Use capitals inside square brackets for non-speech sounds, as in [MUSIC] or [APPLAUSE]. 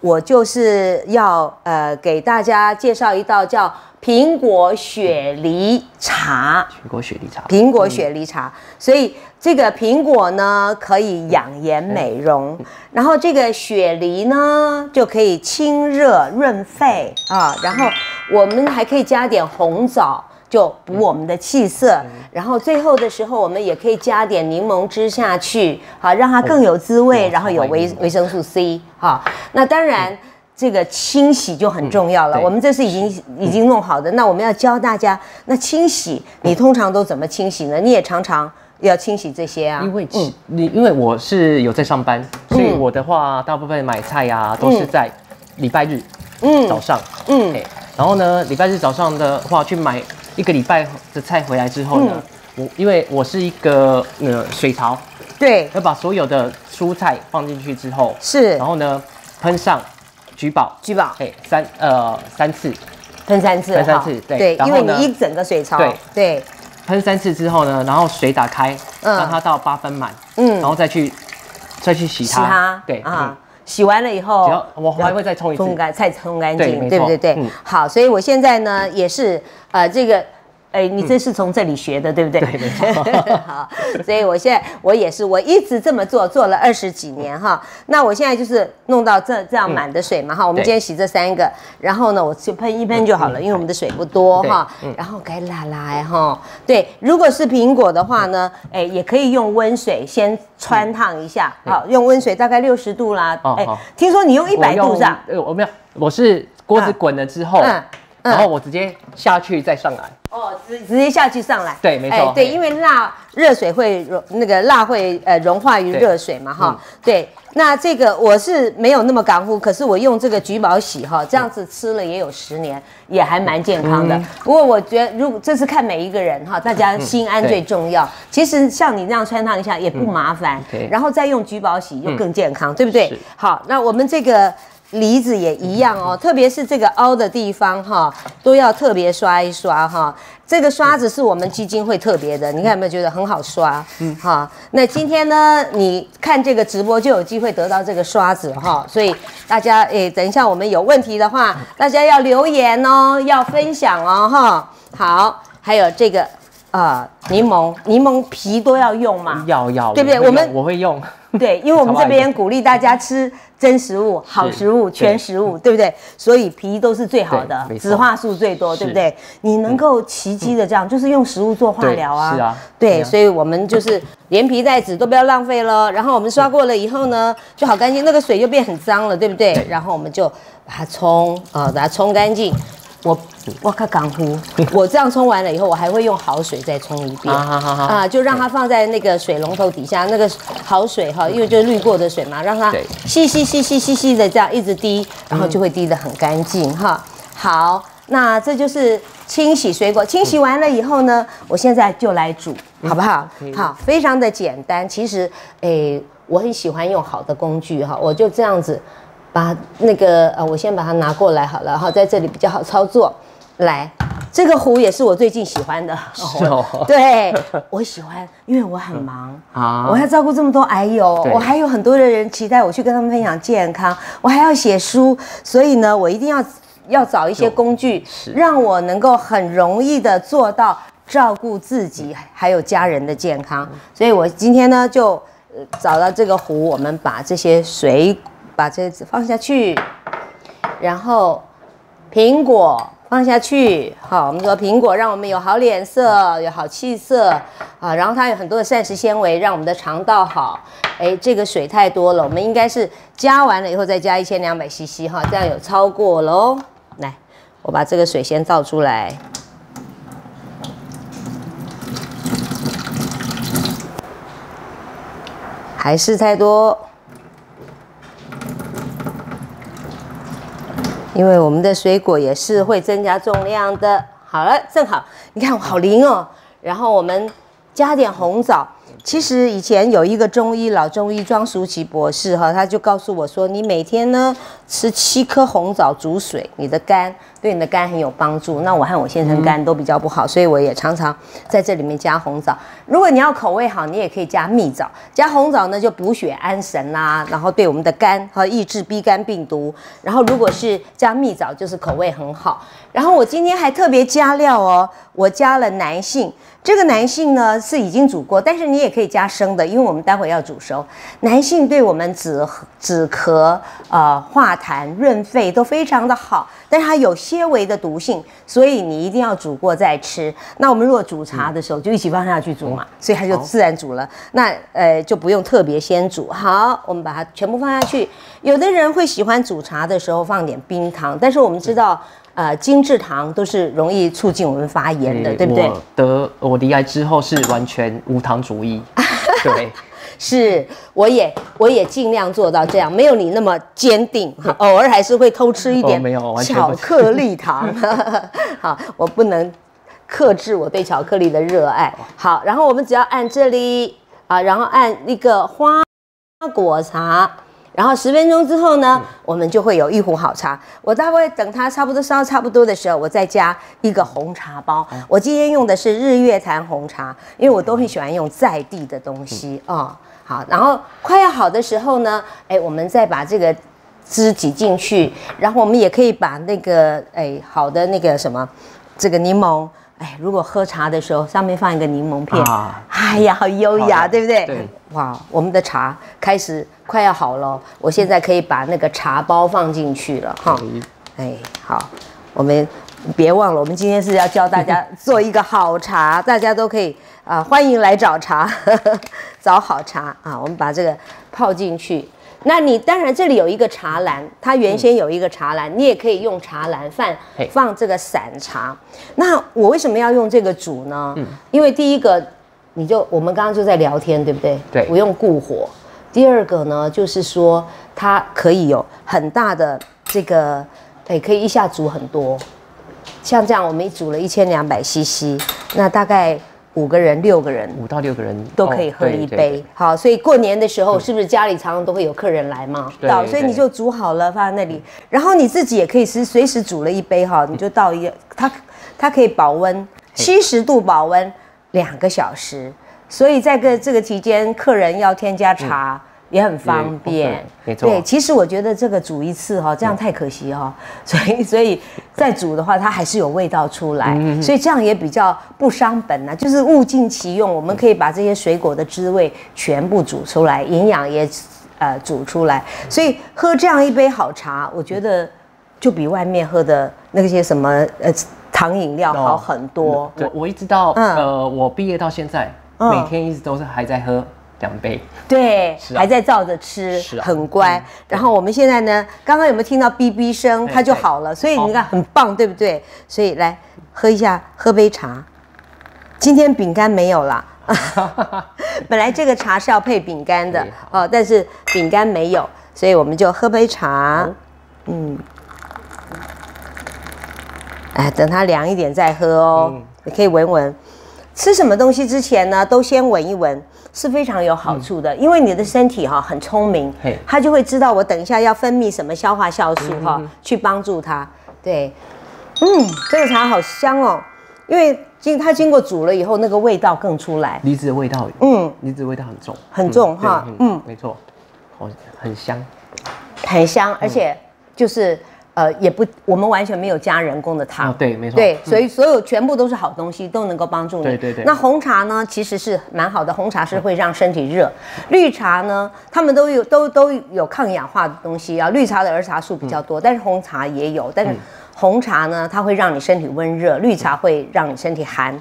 我就是要呃给大家介绍一道叫苹果雪梨茶。苹果雪梨茶，苹果雪梨茶，所以这个苹果呢可以养颜美容，然后这个雪梨呢就可以清热润肺啊，然后我们还可以加点红枣。就补我们的气色，然后最后的时候，我们也可以加点柠檬汁下去，好让它更有滋味，哦然后有维维生素 C 哈。那当然，这个清洗就很重要了。嗯我们这是已经已经弄好的，那我们要教大家，那清洗你通常都怎么清洗呢？你也常常要清洗这些啊。因为其你因为我是有在上班，所以嗯我的话大部分买菜呀、都是在礼拜日嗯。早上，嗯。哎，然后呢，礼拜日早上的话去买一个礼拜的菜回来之后呢，我因为我是一个呃水槽，对，要把所有的蔬菜放进去之后，是。然后呢喷上菊宝，菊宝。哎三呃三次，喷三次，哈喷三次对因为你一整个水槽，对。对，喷三次之后呢，然后水打开，嗯。让它到八分满，嗯。然后再去再去洗洗它，对啊。洗完了以后只要，我还会再冲一次。冲干菜冲干净，对对不对？对？嗯，好，所以我现在呢也是呃这个。哎，你这是从这里学的，对不对？对没错 [LAUGHS] 好，所以我现在我也是，我一直这么做，做了二十几年哈。那我现在就是弄到这这样满的水嘛哈。我们今天洗这三个，然后呢，我就喷一喷就好了，因为我们的水不多对哈。然后该拉拉哎哈。对，如果是苹果的话呢，哎，也可以用温水先穿烫一下，对好，用温水大概六十度啦。哎哦，听说你用一百度上，呃，我没有，我是锅子滚了之后，嗯嗯然后我直接下去再上来。哦，直直接下去上来。对没错对，因为蜡热水会融，那个蜡会呃融化于对热水嘛哈嗯。对，那这个我是没有那么港夫，可是我用这个菊宝洗哈，这样子吃了也有十年，也还蛮健康的嗯。不过我觉得，如果这是看每一个人哈，大家心安最重要。其实像你这样穿烫一下也不麻烦对，然后再用菊宝洗又更健康，对不对？好，那我们这个。梨子也一样哦，特别是这个凹的地方哈，都要特别刷一刷哈。这个刷子是我们基金会特别的，你看有没有觉得很好刷？嗯，哈。那今天呢，你看这个直播就有机会得到这个刷子哈，所以大家诶，等一下我们有问题的话，大家要留言哦，要分享哦哈。好，还有这个呃柠檬，柠檬皮都要用嘛。要要，对不对我们我会用，[LAUGHS] 对，因为我们这边鼓励大家吃真食物、好食物、全食物，[LAUGHS] 对不对？所以皮都是最好的对，没错植化素最多，对不对？你能够奇迹的这样，就是用食物做化疗啊，对是啊对，所以我们就是连皮带籽都不要浪费了。然后我们刷过了以后呢，就好干净，那个水就变很脏了，对不对？然后我们就把它冲啊，把它冲干净。我我靠港湖，我这样冲完了以后，我还会用好水再冲一遍。啊啊，就让它放在那个水龙头底下，那个好水哈，因为就是滤过的水嘛，让它对。细细细细细细的这样一直滴，然后就会滴得很干净哈。好，那这就是清洗水果，清洗完了以后呢，我现在就来煮，好不好？好，非常的简单。其实，诶，我很喜欢用好的工具哈，我就这样子把那个呃，我先把它拿过来好了，然后在这里比较好操作。来，这个壶也是我最近喜欢的，是哦 [LAUGHS] 对，我喜欢，因为我很忙。[LAUGHS] 啊我要照顾这么多癌友，我还有很多的人期待我去跟他们分享健康，我还要写书，所以呢，我一定要要找一些工具，让我能够很容易的做到照顾自己还有家人的健康。所以我今天呢就呃找到这个壶，我们把这些水把这放下去，然后苹果放下去，好，我们说苹果让我们有好脸色，有好气色啊，然后它有很多的膳食纤维，让我们的肠道好。哎，这个水太多了，我们应该是加完了以后再加一千两百 CC 哈，这样有超过了哦。来，我把这个水先倒出来。还是太多，因为我们的水果也是会增加重量的。好了，正好，你看我好灵哦。然后我们加点红枣，其实以前有一个中医老中医庄淑琪博士哈，他就告诉我说，你每天呢吃七颗红枣煮水，你的肝对你的肝很有帮助。那我和我先生肝都比较不好，所以我也常常在这里面加红枣。如果你要口味好，你也可以加蜜枣。加红枣呢就补血安神啦，然后对我们的肝和抑制 B 肝病毒。然后如果是加蜜枣，就是口味很好。然后我今天还特别加料哦，我加了男性。这个男性呢是已经煮过，但是你也可以加生的，因为我们待会要煮熟。男性对我们止止咳、呃化痰、润肺都非常的好，但是它有些微的毒性，所以你一定要煮过再吃。那我们如果煮茶的时候就一起放下去煮嘛，所以它就自然煮了。那呃就不用特别先煮。好，我们把它全部放下去。有的人会喜欢煮茶的时候放点冰糖，但是我们知道。呃，精制糖都是容易促进我们发炎的，对不对？我得我离癌之后是完全无糖主义，[LAUGHS] 对，是，我也我也尽量做到这样，没有你那么坚定，偶尔还是会偷吃一点，巧克力糖，[LAUGHS] 好，我不能克制我对巧克力的热爱。好，然后我们只要按这里啊，然后按那个花果茶。然后十分钟之后呢，我们就会有一壶好茶。我大概等它差不多烧差不多的时候，我再加一个红茶包。我今天用的是日月潭红茶，因为我都很喜欢用在地的东西哦。好，然后快要好的时候呢，哎，我们再把这个汁挤进去，然后我们也可以把那个哎好的那个什么这个柠檬。哎，如果喝茶的时候上面放一个柠檬片，哎呀，好优雅，对不对？对。哇，我们的茶开始快要好了，我现在可以把那个茶包放进去了，哈。哎，好，我们别忘了，我们今天是要教大家做一个好茶，大家都可以啊，欢迎来找茶，[LAUGHS] 找好茶啊。我们把这个泡进去。那你当然这里有一个茶篮，它原先有一个茶篮，你也可以用茶篮放放这个散茶。那我为什么要用这个煮呢？嗯，因为第一个，你就我们刚刚就在聊天，对不对？对，不用固火。第二个呢，就是说它可以有很大的这个，哎，可以一下煮很多。像这样，我们煮了一千两百 CC，那大概。五个人、六个人，五到六个人都可以喝一杯。好，所以过年的时候，是不是家里常常都会有客人来嘛？到，所以你就煮好了放在那里，然后你自己也可以是随时煮了一杯哈，你就倒一个，它它可以保温七十度保温两个小时，所以在个这个期间，客人要添加茶。也很方便，没错。对，其实我觉得这个煮一次哈，这样太可惜哈，所以 [LAUGHS] 所以再煮的话，它还是有味道出来，所以这样也比较不伤本呐，就是物尽其用。我们可以把这些水果的滋味全部煮出来，营养也呃煮出来，所以喝这样一杯好茶，我觉得就比外面喝的那些什么呃糖饮料好很多。我我一直到呃我毕业到现在，每天一直都是还在喝。两杯，对，还在照着吃，很乖。然后我们现在呢，刚刚有没有听到哔哔声？它就好了，所以你看很棒，对不对？所以来喝一下，喝杯茶。今天饼干没有了，[LAUGHS] 本来这个茶是要配饼干的哦，但是饼干没有，所以我们就喝杯茶。嗯，哎，等它凉一点再喝哦。你可以闻闻，吃什么东西之前呢，都先闻一闻。是非常有好处的，因为你的身体哈很聪明，它就会知道我等一下要分泌什么消化酵素哈，去帮助它。对，嗯，这个茶好香哦，因为经它经过煮了以后，那个味道更出来。梨子的味道，嗯，梨子味道很重，很重哈，嗯，没错，好，很香，很香，而且就是。呃，也不，我们完全没有加人工的糖，对，没错，对，所以所有全部都是好东西，都能够帮助你。对对对。那红茶呢，其实是蛮好的，红茶是会让身体热。绿茶呢，他们都有都都有抗氧化的东西啊。绿茶的儿茶素比较多，但是红茶也有，但是红茶呢，它会让你身体温热，绿茶会让你身体寒。